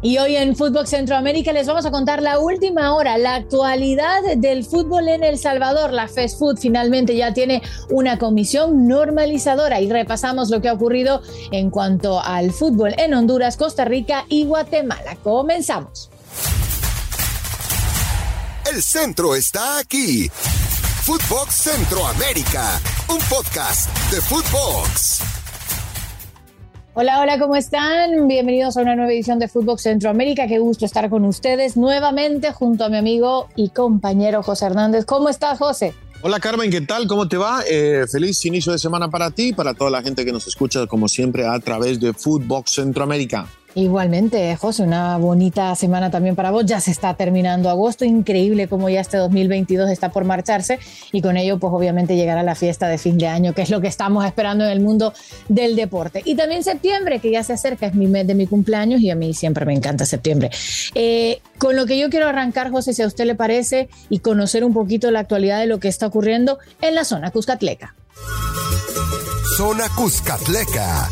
Y hoy en Fútbol Centroamérica les vamos a contar la última hora, la actualidad del fútbol en El Salvador. La Fast Food finalmente ya tiene una comisión normalizadora y repasamos lo que ha ocurrido en cuanto al fútbol en Honduras, Costa Rica y Guatemala. Comenzamos. El centro está aquí. Footbox Centroamérica, un podcast de Footbox. Hola, hola, ¿cómo están? Bienvenidos a una nueva edición de Fútbol Centroamérica. Qué gusto estar con ustedes nuevamente junto a mi amigo y compañero José Hernández. ¿Cómo estás, José? Hola Carmen, ¿qué tal? ¿Cómo te va? Eh, feliz inicio de semana para ti, para toda la gente que nos escucha como siempre a través de Footbox Centroamérica. Igualmente, José, una bonita semana también para vos. Ya se está terminando agosto, increíble como ya este 2022 está por marcharse y con ello pues obviamente llegará la fiesta de fin de año, que es lo que estamos esperando en el mundo del deporte. Y también septiembre, que ya se acerca, es mi mes de mi cumpleaños y a mí siempre me encanta septiembre. Eh, con lo que yo quiero arrancar, José, si a usted le parece, y conocer un poquito la actualidad de lo que está ocurriendo en la zona Cuscatleca. Zona Cuscatleca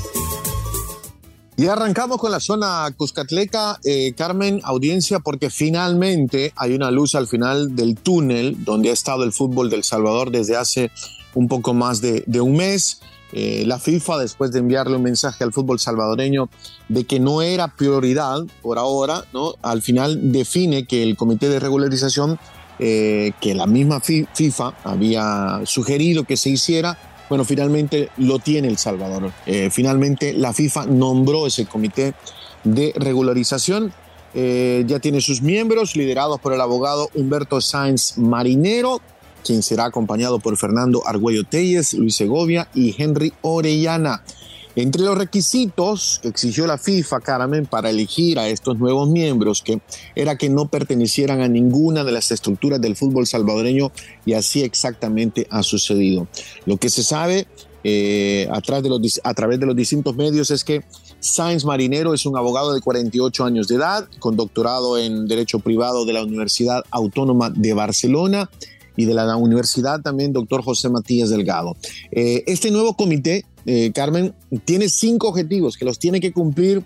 y arrancamos con la zona Cuscatleca, eh, Carmen, audiencia, porque finalmente hay una luz al final del túnel donde ha estado el fútbol del Salvador desde hace un poco más de, un mes. Eh, la FIFA, después de enviarle un mensaje al fútbol salvadoreño de que no era prioridad por ahora, ¿no? al final define que el comité de regularización, eh, que la misma FIFA había sugerido que se hiciera, bueno, finalmente lo tiene El Salvador. Eh, finalmente la FIFA nombró ese comité de regularización. Eh, ya tiene sus miembros, liderados por el abogado Humberto Sáenz Marinero, quien será acompañado por Fernando Argüello Telles, Luis Segovia y Henry Orellana. Entre los requisitos que exigió la FIFA, Carmen, para elegir a estos nuevos miembros, que era que no pertenecieran a ninguna de las estructuras del fútbol salvadoreño, y así exactamente ha sucedido. Lo que se sabe eh, a, través de los, a través de los distintos medios es que Sainz Marinero es un abogado de 48 años de edad, con doctorado en Derecho Privado de la Universidad Autónoma de Barcelona y de la Universidad también doctor José Matías Delgado. Eh, este nuevo comité eh, Carmen, tiene cinco objetivos que los tiene que cumplir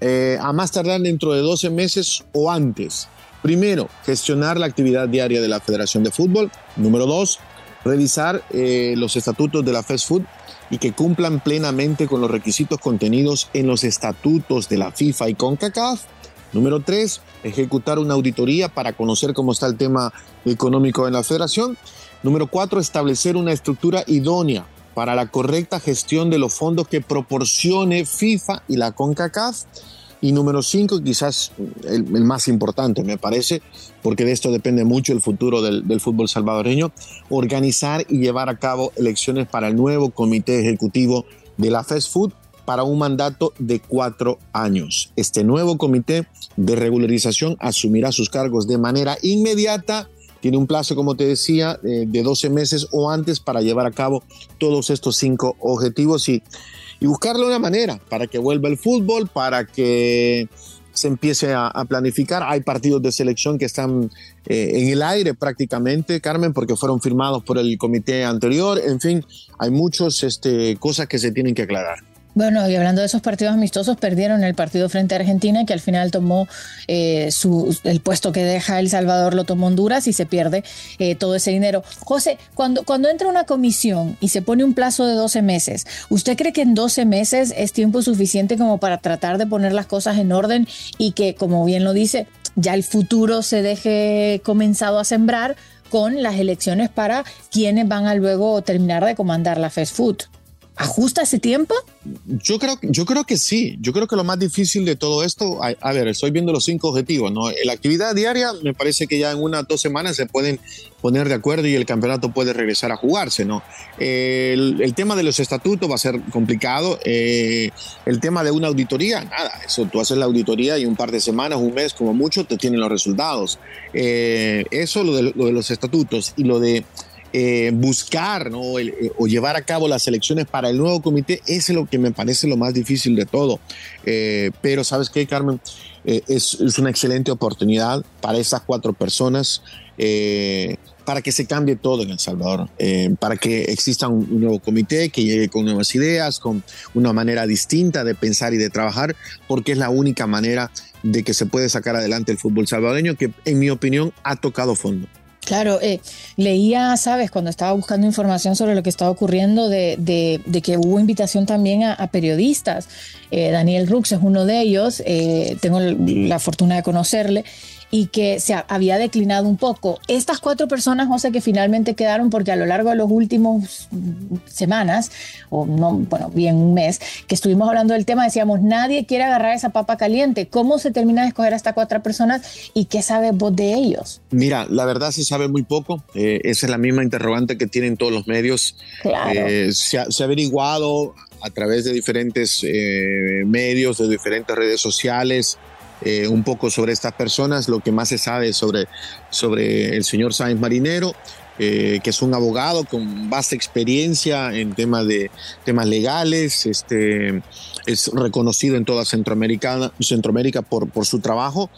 eh, a más tardar dentro de 12 meses o antes. Primero, gestionar la actividad diaria de la Federación de Fútbol. Número dos, revisar eh, los estatutos de la Fast Food y que cumplan plenamente con los requisitos contenidos en los estatutos de la FIFA y CONCACAF. Número tres, ejecutar una auditoría para conocer cómo está el tema económico en la federación. Número cuatro, establecer una estructura idónea para la correcta gestión de los fondos que proporcione FIFA y la CONCACAF. Y número cinco, quizás el, más importante, me parece, porque de esto depende mucho el futuro del, fútbol salvadoreño, organizar y llevar a cabo elecciones para el nuevo comité ejecutivo de la Fast Food para un mandato de cuatro años. Este nuevo comité de regularización asumirá sus cargos de manera inmediata tiene un plazo, como te decía, eh, de 12 meses o antes para llevar a cabo todos estos cinco objetivos y, y buscarle una manera para que vuelva el fútbol, para que se empiece a, planificar. Hay partidos de selección que están eh, en el aire prácticamente, Carmen, porque fueron firmados por el comité anterior. En fin, hay muchas este, cosas que se tienen que aclarar. Bueno, y hablando de esos partidos amistosos, perdieron el partido frente a Argentina, que al final tomó eh, su, el puesto que deja El Salvador, lo tomó Honduras y se pierde eh, todo ese dinero. José, cuando, cuando entra una comisión y se pone un plazo de 12 meses, ¿usted cree que en 12 meses es tiempo suficiente como para tratar de poner las cosas en orden y que, como bien lo dice, ya el futuro se deje comenzado a sembrar con las elecciones para quienes van a luego terminar de comandar la fast food? ¿Ajusta ese tiempo? Yo creo, yo creo que sí. Yo creo que lo más difícil de todo esto, a, ver, estoy viendo los cinco objetivos, ¿no? La actividad diaria me parece que ya en unas dos semanas se pueden poner de acuerdo y el campeonato puede regresar a jugarse, ¿no? el, tema de los estatutos va a ser complicado. Eh, el tema de una auditoría, nada, eso tú haces la auditoría y un par de semanas, un mes como mucho, te tienen los resultados. Eh, eso, lo de, lo de los estatutos y lo de eh, buscar eh, o llevar a cabo las elecciones para el nuevo comité es lo que me parece lo más difícil de todo. Eh, pero sabes qué, Carmen, es, una excelente oportunidad para esas cuatro personas. para que se cambie todo en El Salvador, para que exista un, nuevo comité que llegue con nuevas ideas, con una manera distinta de pensar y de trabajar, porque es la única manera de que se puede sacar adelante el fútbol salvadoreño, que en mi opinión ha tocado fondo. Claro, eh, leía, sabes, cuando estaba buscando información sobre lo que estaba ocurriendo, de, de, que hubo invitación también a, periodistas. Eh, Daniel Rux es uno de ellos, eh, tengo la fortuna de conocerle, y que se había declinado un poco. Estas cuatro personas, José, que finalmente quedaron porque a lo largo de los últimos semanas, o no, bueno, bien un mes, que estuvimos hablando del tema, decíamos, nadie quiere agarrar esa papa caliente. ¿Cómo se termina de escoger a estas cuatro personas y qué sabe vos de ellos? Mira, la verdad se sabe muy poco. Eh, esa es la misma interrogante que tienen todos los medios. Claro. Eh, se, ha, averiguado a través de diferentes eh, medios, de diferentes redes sociales, eh, un poco sobre estas personas, lo que más se sabe sobre, sobre el señor Sáenz Marinero, eh, que es un abogado con vasta experiencia en temas de temas legales, este, es reconocido en toda Centroamérica, Centroamérica por, su trabajo.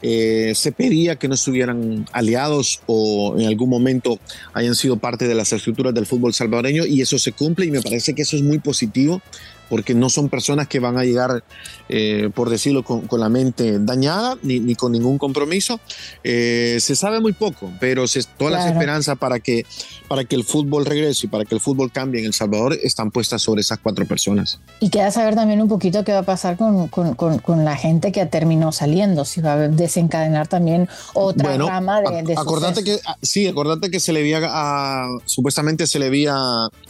Eh, se pedía que no estuvieran aliados o en algún momento hayan sido parte de las estructuras del fútbol salvadoreño y eso se cumple y me parece que eso es muy positivo porque no son personas que van a llegar, eh, por decirlo, con, la mente dañada ni, con ningún compromiso. Eh, se sabe muy poco, pero se, todas las esperanzas para que, para que el fútbol regrese y para que el fútbol cambie en El Salvador están puestas sobre esas cuatro personas. Y queda saber también un poquito qué va a pasar con, con, la gente que terminó saliendo, si va a desencadenar también otra rama de, acordate que ah, Sí, acordate que se le había, a, supuestamente se le había,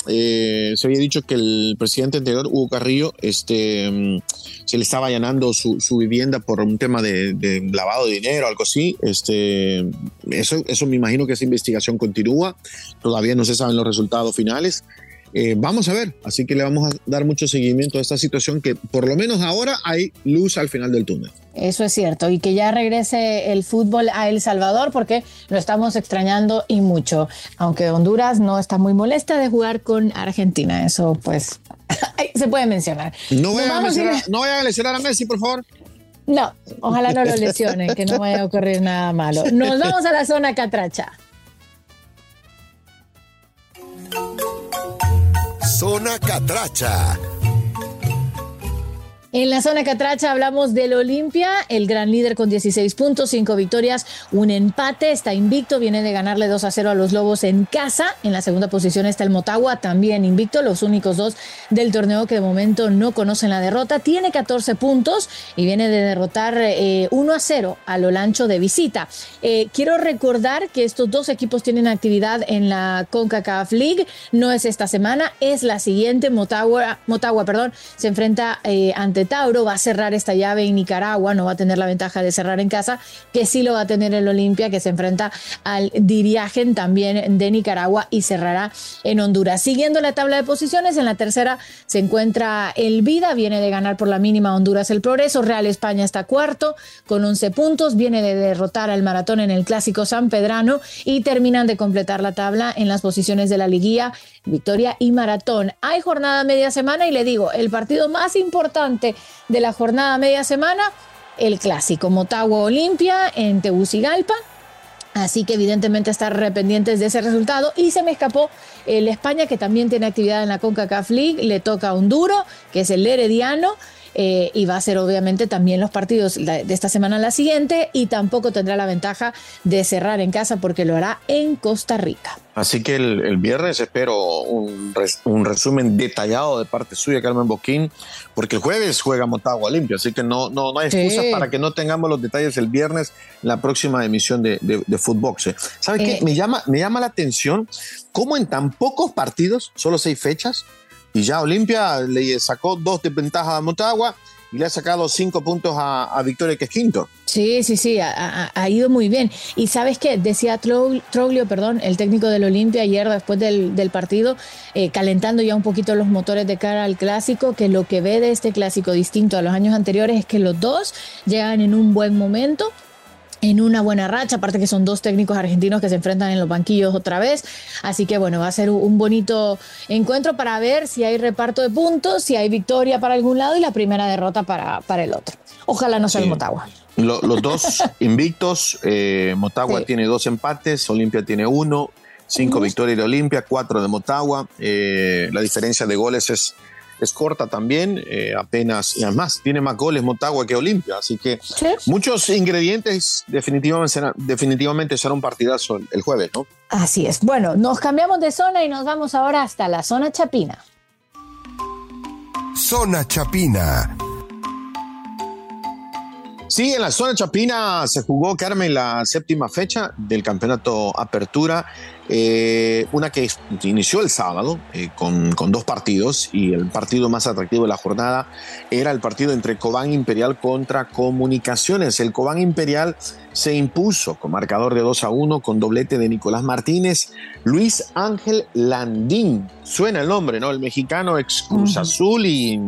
eh, se había dicho que el presidente anterior, Hugo Carrillo, este, mm, se le estaba allanando su, vivienda por un tema de, lavado de dinero, algo así. Este, eso, eso me imagino que esa investigación continúa. Todavía no se saben los resultados finales. Eh, vamos a ver, así que le vamos a dar mucho seguimiento a esta situación que por lo menos ahora hay luz al final del túnel. Eso es cierto, y que ya regrese el fútbol a El Salvador porque lo estamos extrañando y mucho, aunque Honduras no está muy molesta de jugar con Argentina, eso pues se puede mencionar. No vayan, a lesionar, no a lesionar a Messi, por favor. No, ojalá no lo lesionen, que no vaya a ocurrir nada malo. Nos vamos a la zona catracha. Zona Catracha. En la zona catracha hablamos del Olimpia, el gran líder con 16 puntos, 5 victorias, un empate, está invicto, viene de ganarle 2 a 0 a los Lobos en casa. En la segunda posición está el Motagua, también invicto, los únicos dos del torneo que de momento no conocen la derrota. Tiene 14 puntos y viene de derrotar 1 eh, a 0 a lo lancho de visita. Eh, quiero recordar que estos dos equipos tienen actividad en la CONCACAF League, no es esta semana, es la siguiente. Motagua, Motagua perdón, se enfrenta eh, ante Tauro va a cerrar esta llave en Nicaragua, no va a tener la ventaja de cerrar en casa, que sí lo va a tener el Olimpia, que se enfrenta al Diriagen también de Nicaragua y cerrará en Honduras. Siguiendo la tabla de posiciones, en la tercera se encuentra el Vida, viene de ganar por la mínima Honduras el Progreso, Real España está cuarto con 11 puntos, viene de derrotar al Maratón en el Clásico San Pedrano y terminan de completar la tabla en las posiciones de la liguilla Victoria y Maratón. Hay jornada media semana y le digo, el partido más importante de la jornada media semana, el clásico Motagua Olimpia en Tegucigalpa. Así que evidentemente estar pendientes de ese resultado. Y se me escapó el España, que también tiene actividad en la CONCACAF League. Le toca a Honduro, que es el Herediano. Eh, y va a ser obviamente también los partidos de esta semana la siguiente y tampoco tendrá la ventaja de cerrar en casa porque lo hará en Costa Rica. Así que el, viernes espero un, resumen detallado de parte suya, Carmen Boquín, porque el jueves juega Motagua limpio, así que no, no, no hay excusa para que no tengamos los detalles el viernes en la próxima emisión de, de, de Footbox. ¿Sabe qué? Eh, me llama, me llama la atención cómo en tan pocos partidos, solo seis fechas, y ya Olimpia le sacó dos de ventaja a Motagua y le ha sacado cinco puntos a, Victoria, que es quinto. Sí, sí, sí, ha, ido muy bien. Y sabes qué, decía Troglio, perdón, el técnico del Olimpia ayer después del, partido, eh, calentando ya un poquito los motores de cara al clásico, que lo que ve de este clásico distinto a los años anteriores es que los dos llegan en un buen momento en una buena racha, aparte que son dos técnicos argentinos que se enfrentan en los banquillos otra vez, así que bueno, va a ser un bonito encuentro para ver si hay reparto de puntos, si hay victoria para algún lado y la primera derrota para, para el otro. Ojalá no sea el Motagua. los dos invictos, eh, Motagua tiene dos empates, Olimpia tiene uno, cinco victorias de Olimpia, cuatro de Motagua, eh, la diferencia de goles es es corta también, eh, apenas, y además tiene más goles Motagua que Olimpia, así que muchos ingredientes definitivamente serán, definitivamente será un partidazo el, el jueves, ¿no? Así es. Bueno, nos cambiamos de zona y nos vamos ahora hasta la zona chapina. Zona Chapina. Sí, en la zona chapina se jugó, Carmen, la séptima fecha del campeonato Apertura eh, una que inició el sábado eh, con, con, dos partidos y el partido más atractivo de la jornada era el partido entre Cobán Imperial contra Comunicaciones. El Cobán Imperial se impuso con marcador de 2 a 1 con doblete de Nicolás Martínez, Luis Ángel Landín. Suena el nombre, ¿no? El mexicano ex Cruz Azul y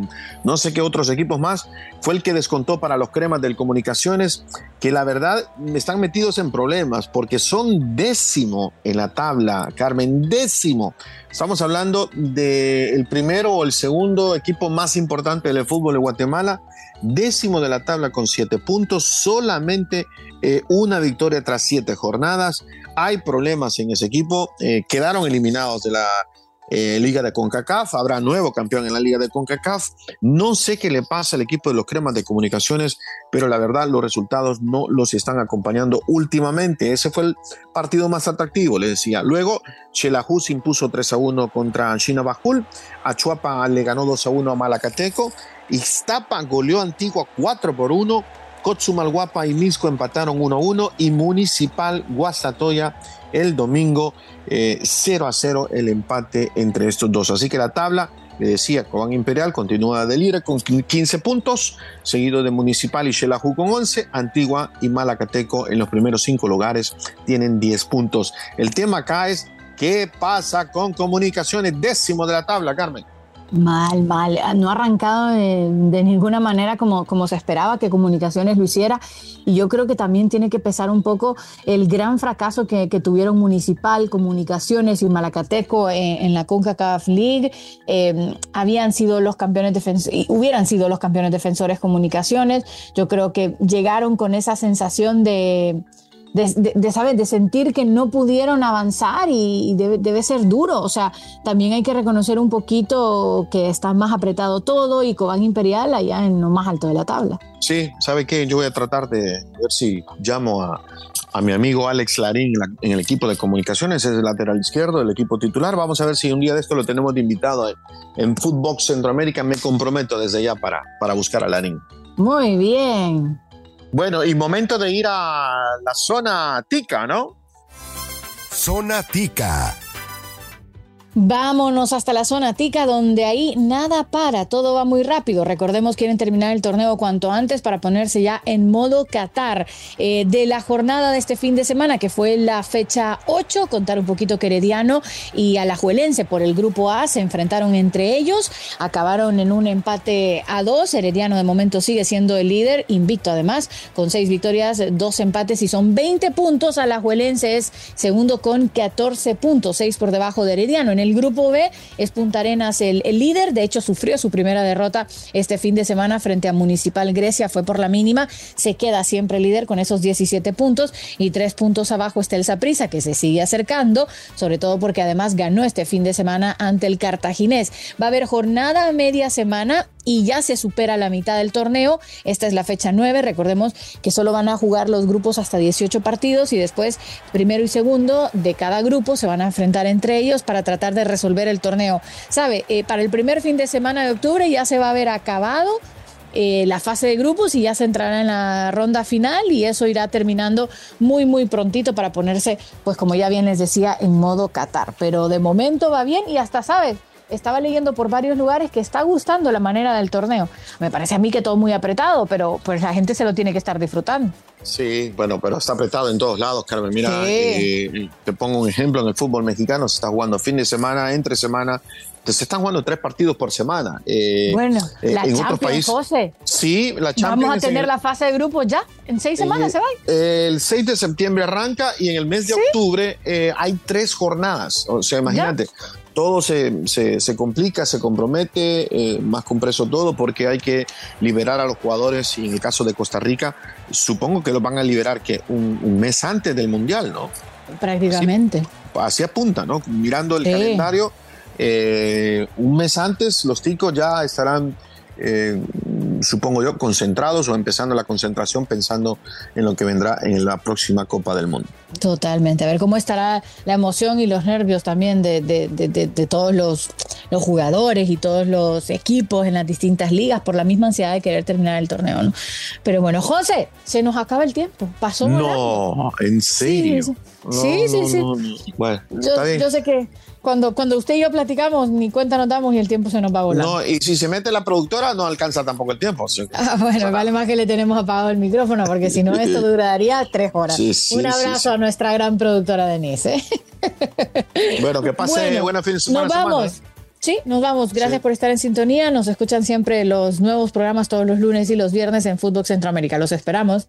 no sé qué otros equipos más. Fue el que descontó para los cremas del Comunicaciones, que la verdad están metidos en problemas porque son décimo en la tabla Carmen, décimo. Estamos hablando del primero o el segundo equipo más importante del fútbol de Guatemala, décimo de la tabla con siete puntos, solamente eh, una victoria tras siete jornadas. Hay problemas en ese equipo, eh, quedaron eliminados de la eh, Liga de CONCACAF, habrá nuevo campeón en la Liga de CONCACAF. No sé qué le pasa al equipo de los cremas de comunicaciones, pero la verdad los resultados no los están acompañando últimamente. Ese fue el partido más atractivo, le decía. Luego, Xelajú se impuso 3 a 1 contra China Bajul, Achuapa le ganó 2 a 1 a Malacateco, Iztapa goleó Antigua 4 por 1, Cotzumalguapa y Misco empataron 1 a 1 y Municipal Guastatoya el domingo 0 eh, a 0 el empate entre estos dos. Así que la tabla, le decía, Cobán Imperial continúa de líder con 15 puntos, seguido de Municipal y Xelajú con 11, Antigua y Malacateco en los primeros cinco lugares tienen 10 puntos. El tema acá es, ¿qué pasa con comunicaciones décimo de la tabla, Carmen? Mal, mal. No ha arrancado de, ninguna manera como, como se esperaba que Comunicaciones lo hiciera. Y yo creo que también tiene que pesar un poco el gran fracaso que, tuvieron Municipal, Comunicaciones y Malacateco en, la CONCACAF League. Eh, habían sido los campeones defensores, hubieran sido los campeones defensores Comunicaciones. Yo creo que llegaron con esa sensación de de, de, de sentir que no pudieron avanzar y, debe, ser duro. O sea, también hay que reconocer un poquito que está más apretado todo y Cobán Imperial allá en lo más alto de la tabla. Sí, ¿sabe qué? Yo voy a tratar de ver si llamo a, a mi amigo Alex Larín en, el equipo de comunicaciones, es el lateral izquierdo del equipo titular. Vamos a ver si un día de esto lo tenemos de invitado en, en Footbox Centroamérica. Me comprometo desde ya para, para buscar a Larín. Muy bien. Bueno, y momento de ir a la zona tica, ¿no? Zona tica. Vámonos hasta la zona tica, donde ahí nada para, todo va muy rápido. Recordemos, quieren terminar el torneo cuanto antes para ponerse ya en modo Qatar. Eh, de la jornada de este fin de semana, que fue la fecha 8, contar un poquito que Herediano y Alajuelense por el grupo A se enfrentaron entre ellos, acabaron en un empate a dos. Herediano de momento sigue siendo el líder, invicto además, con seis victorias, dos empates y son 20 puntos. Alajuelense es segundo con 14 puntos, seis por debajo de Herediano. En el grupo B. Es Punta Arenas el, líder, de hecho sufrió su primera derrota este fin de semana frente a Municipal Grecia, fue por la mínima, se queda siempre líder con esos 17 puntos y tres puntos abajo está el Saprissa que se sigue acercando, sobre todo porque además ganó este fin de semana ante el Cartaginés. Va a haber jornada media semana y ya se supera la mitad del torneo. Esta es la fecha 9. Recordemos que solo van a jugar los grupos hasta 18 partidos y después primero y segundo de cada grupo se van a enfrentar entre ellos para tratar de resolver el torneo. ¿Sabe? Eh, para el primer fin de semana de octubre ya se va a haber acabado eh, la fase de grupos y ya se entrará en la ronda final y eso irá terminando muy muy prontito para ponerse, pues como ya bien les decía, en modo Qatar. Pero de momento va bien y hasta sabes, estaba leyendo por varios lugares que está gustando la manera del torneo. Me parece a mí que todo muy apretado, pero pues la gente se lo tiene que estar disfrutando. Sí, bueno, pero está apretado en todos lados, Carmen. Mira, eh, te pongo un ejemplo, en el fútbol mexicano se está jugando fin de semana, entre semana, se están jugando tres partidos por semana. Eh, bueno, eh, la en Champions, José. Sí, la Champions. Vamos a tener la fase de grupos ya, en seis semanas se va. El 6 de septiembre arranca y en el mes de octubre hay tres jornadas. O sea, imagínate, todo se, se, complica, se compromete, eh, más compreso todo, porque hay que liberar a los jugadores y en el caso de Costa Rica, supongo que los van a liberar que un, mes antes del Mundial, ¿no? Prácticamente. así apunta, ¿no? Mirando el calendario, un mes antes los ticos ya estarán eh, supongo yo, concentrados o empezando la concentración pensando en lo que vendrá en la próxima Copa del Mundo. Totalmente. A ver cómo estará la emoción y los nervios también de, de, todos los, los, jugadores y todos los equipos en las distintas ligas por la misma ansiedad de querer terminar el torneo. ¿no? Pero bueno, José, se nos acaba el tiempo. Pasó. No, en serio. Sí, sí, sí. Bueno, yo sé que cuando, cuando usted y yo platicamos, ni cuenta nos damos y el tiempo se nos va a volar. No, y si se mete la productora, no alcanza tampoco el tiempo. Ah, bueno, vale más que le tenemos apagado el micrófono, porque si no, esto duraría tres horas. Un abrazo a nuestra gran productora Denise. ¿eh? Bueno, que pase buena fin de semana. Nos vamos. ¿eh? Sí, nos vamos. Gracias por estar en sintonía. Nos escuchan siempre los nuevos programas todos los lunes y los viernes en Fútbol Centroamérica. Los esperamos.